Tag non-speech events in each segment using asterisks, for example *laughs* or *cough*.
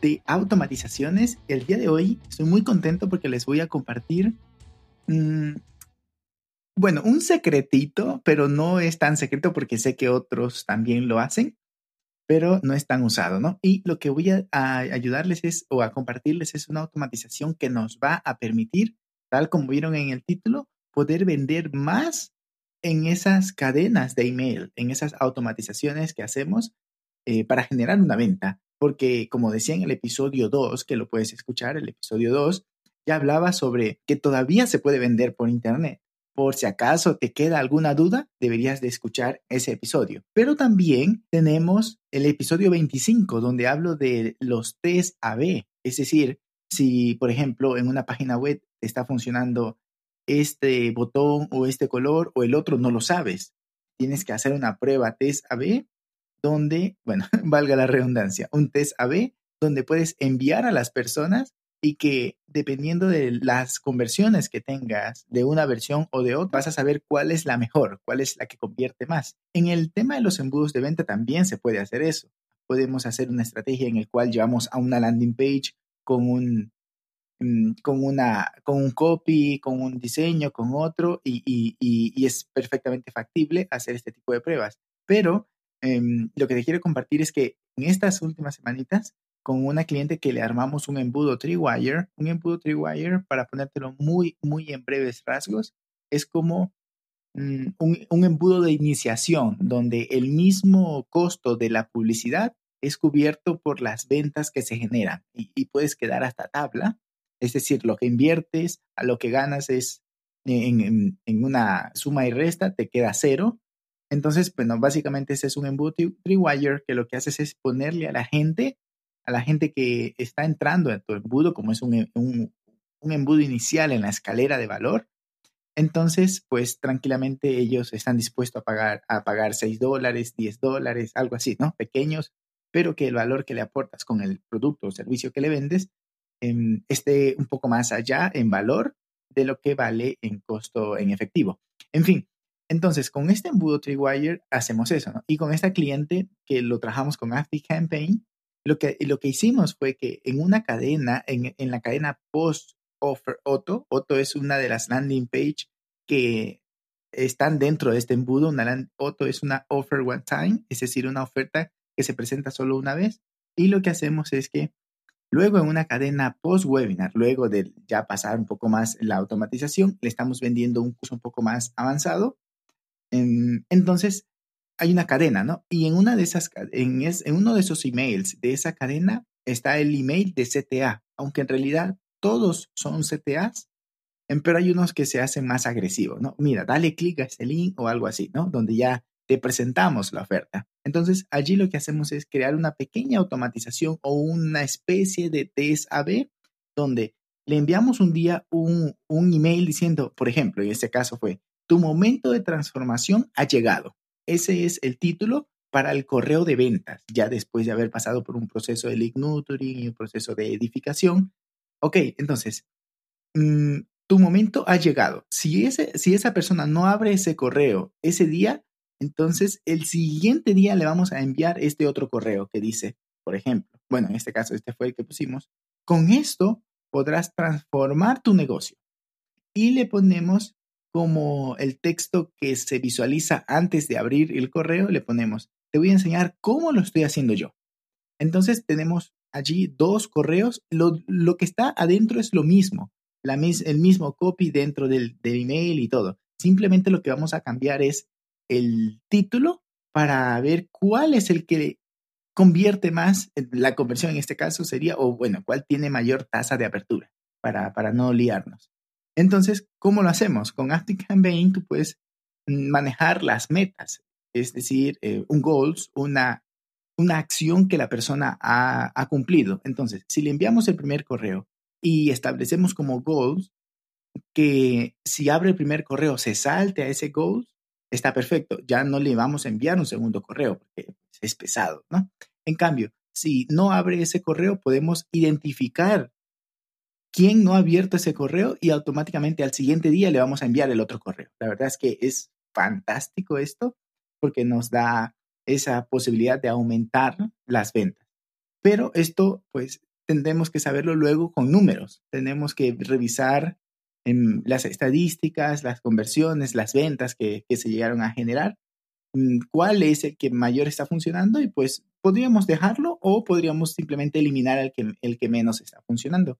de automatizaciones. El día de hoy estoy muy contento porque les voy a compartir, mm, bueno, un secretito, pero no es tan secreto porque sé que otros también lo hacen, pero no es tan usado, ¿no? Y lo que voy a, ayudarles es, o a compartirles es una automatización que nos va a permitir, tal como vieron en el título, poder vender más en esas cadenas de email, en esas automatizaciones que hacemos eh, para generar una venta porque como decía en el episodio 2, que lo puedes escuchar, el episodio 2, ya hablaba sobre que todavía se puede vender por Internet. Por si acaso te queda alguna duda, deberías de escuchar ese episodio. Pero también tenemos el episodio 25, donde hablo de los test AB. Es decir, si, por ejemplo, en una página web está funcionando este botón o este color o el otro no lo sabes. Tienes que hacer una prueba test AB donde, bueno, *laughs* valga la redundancia, un test AB donde puedes enviar a las personas y que dependiendo de las conversiones que tengas de una versión o de otra, vas a saber cuál es la mejor, cuál es la que convierte más. En el tema de los embudos de venta también se puede hacer eso. Podemos hacer una estrategia en el cual llevamos a una landing page con un, mm, con, una, con un copy, con un diseño, con otro, y, y es perfectamente factible hacer este tipo de pruebas. Pero Em, lo que te quiero compartir es que en estas últimas semanitas, con una cliente que le armamos un embudo Triwire, un embudo Triwire, para ponértelo muy, muy en breves rasgos, es como mm, un, embudo de iniciación, donde el mismo costo de la publicidad es cubierto por las ventas que se generan y, puedes quedar hasta tabla. Es decir, lo que inviertes a lo que ganas es en, en una suma y resta, te queda cero entonces, bueno, básicamente ese es un embudo Trewire que lo que haces es ponerle a la gente, a la gente que está entrando en tu embudo, como es un, un, un embudo inicial en la escalera de valor, entonces, pues tranquilamente ellos están dispuestos a pagar, a pagar 6 dólares, 10 dólares, algo así, ¿no? Pequeños, pero que el valor que le aportas con el producto o servicio que le vendes em, esté un poco más allá en valor de lo que vale en costo en efectivo. En fin, entonces, con este embudo Trewire hacemos eso. Y con esta cliente que lo trabajamos con Campaign, lo que, lo que hicimos fue que en una cadena, en, en la cadena post-offer Auto, Auto es una de las landing page que están dentro de este embudo. Una land, es una offer one time, es decir, una oferta que se presenta solo una vez. Y lo que hacemos es que luego en una cadena post-webinar, luego de ya pasar un poco más la automatización, le estamos vendiendo un curso un poco más avanzado entonces, hay una cadena, ¿no? Y en una de esas, en, en uno de esos emails de esa cadena está el email de CTA, aunque en realidad todos son CTAs, pero hay unos que se hacen más agresivos, ¿no? Mira, dale clic a este link o algo así, ¿no? Donde ya te presentamos la oferta. Entonces, allí lo que hacemos es crear una pequeña automatización o una especie de test AB donde le enviamos un día un email diciendo, por ejemplo, en este caso fue, tu momento de transformación ha llegado. Ese es el título para el correo de ventas, ya después de haber pasado por un proceso de lead nurturing y un proceso de edificación. Ok, entonces, mm, tu momento ha llegado. Si, ese, si esa persona no abre ese correo ese día, entonces el siguiente día le vamos a enviar este otro correo que dice, por ejemplo, bueno, en este caso este fue el que pusimos, con esto podrás transformar tu negocio. Y le ponemos como el texto que se visualiza antes de abrir el correo, le ponemos, te voy a enseñar cómo lo estoy haciendo yo. Entonces tenemos allí dos correos, lo, que está adentro es lo mismo, la, el mismo copy dentro del, del email y todo. Simplemente lo que vamos a cambiar es el título para ver cuál es el que convierte más, la conversión en este caso sería, o bueno, cuál tiene mayor tasa de apertura para, para no liarnos. Entonces, ¿cómo lo hacemos? Con Campaign tú puedes manejar las metas, es decir, eh, un goals, una, una acción que la persona ha, ha, cumplido. Entonces, si le enviamos el primer correo y establecemos como goals que si abre el primer correo se salte a ese goal, está perfecto. Ya no le vamos a enviar un segundo correo porque es pesado, ¿no? En cambio, si no abre ese correo, podemos identificar quién no ha abierto ese correo y automáticamente al siguiente día le vamos a enviar el otro correo. La verdad es que es fantástico esto porque nos da esa posibilidad de aumentar las ventas. Pero esto, pues, tendremos que saberlo luego con números. Tenemos que revisar en las estadísticas, las conversiones, las ventas que, que se llegaron a generar, mm, cuál es el que mayor está funcionando y pues podríamos dejarlo o podríamos simplemente eliminar el que, el que menos está funcionando.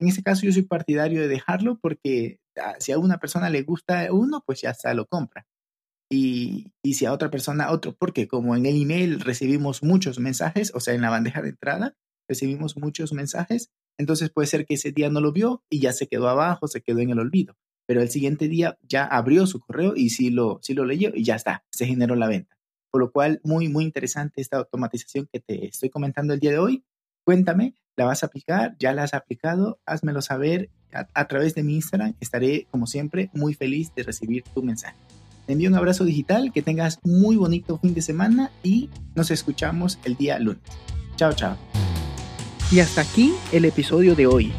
En este caso yo soy partidario de dejarlo porque ah, si a una persona le gusta uno, pues ya está, lo compra. Y, y si a otra persona otro, porque como en el email recibimos muchos mensajes, o sea, en la bandeja de entrada recibimos muchos mensajes, entonces puede ser que ese día no lo vio y ya se quedó abajo, se quedó en el olvido. Pero el siguiente día ya abrió su correo y sí lo, sí lo leyó y ya está, se generó la venta. Por lo cual, muy, muy interesante esta automatización que te estoy comentando el día de hoy. Cuéntame, ¿la vas a aplicar? ¿Ya la has aplicado? Házmelo saber a, través de mi Instagram. Estaré, como siempre, muy feliz de recibir tu mensaje. Te envío un abrazo digital, que tengas muy bonito fin de semana y nos escuchamos el día lunes. Chao, chao. Y hasta aquí el episodio de hoy.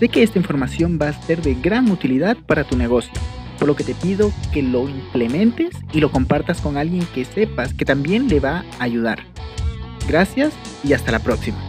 Sé que esta información va a ser de gran utilidad para tu negocio, por lo que te pido que lo implementes y lo compartas con alguien que sepas que también le va a ayudar. Gracias y hasta la próxima.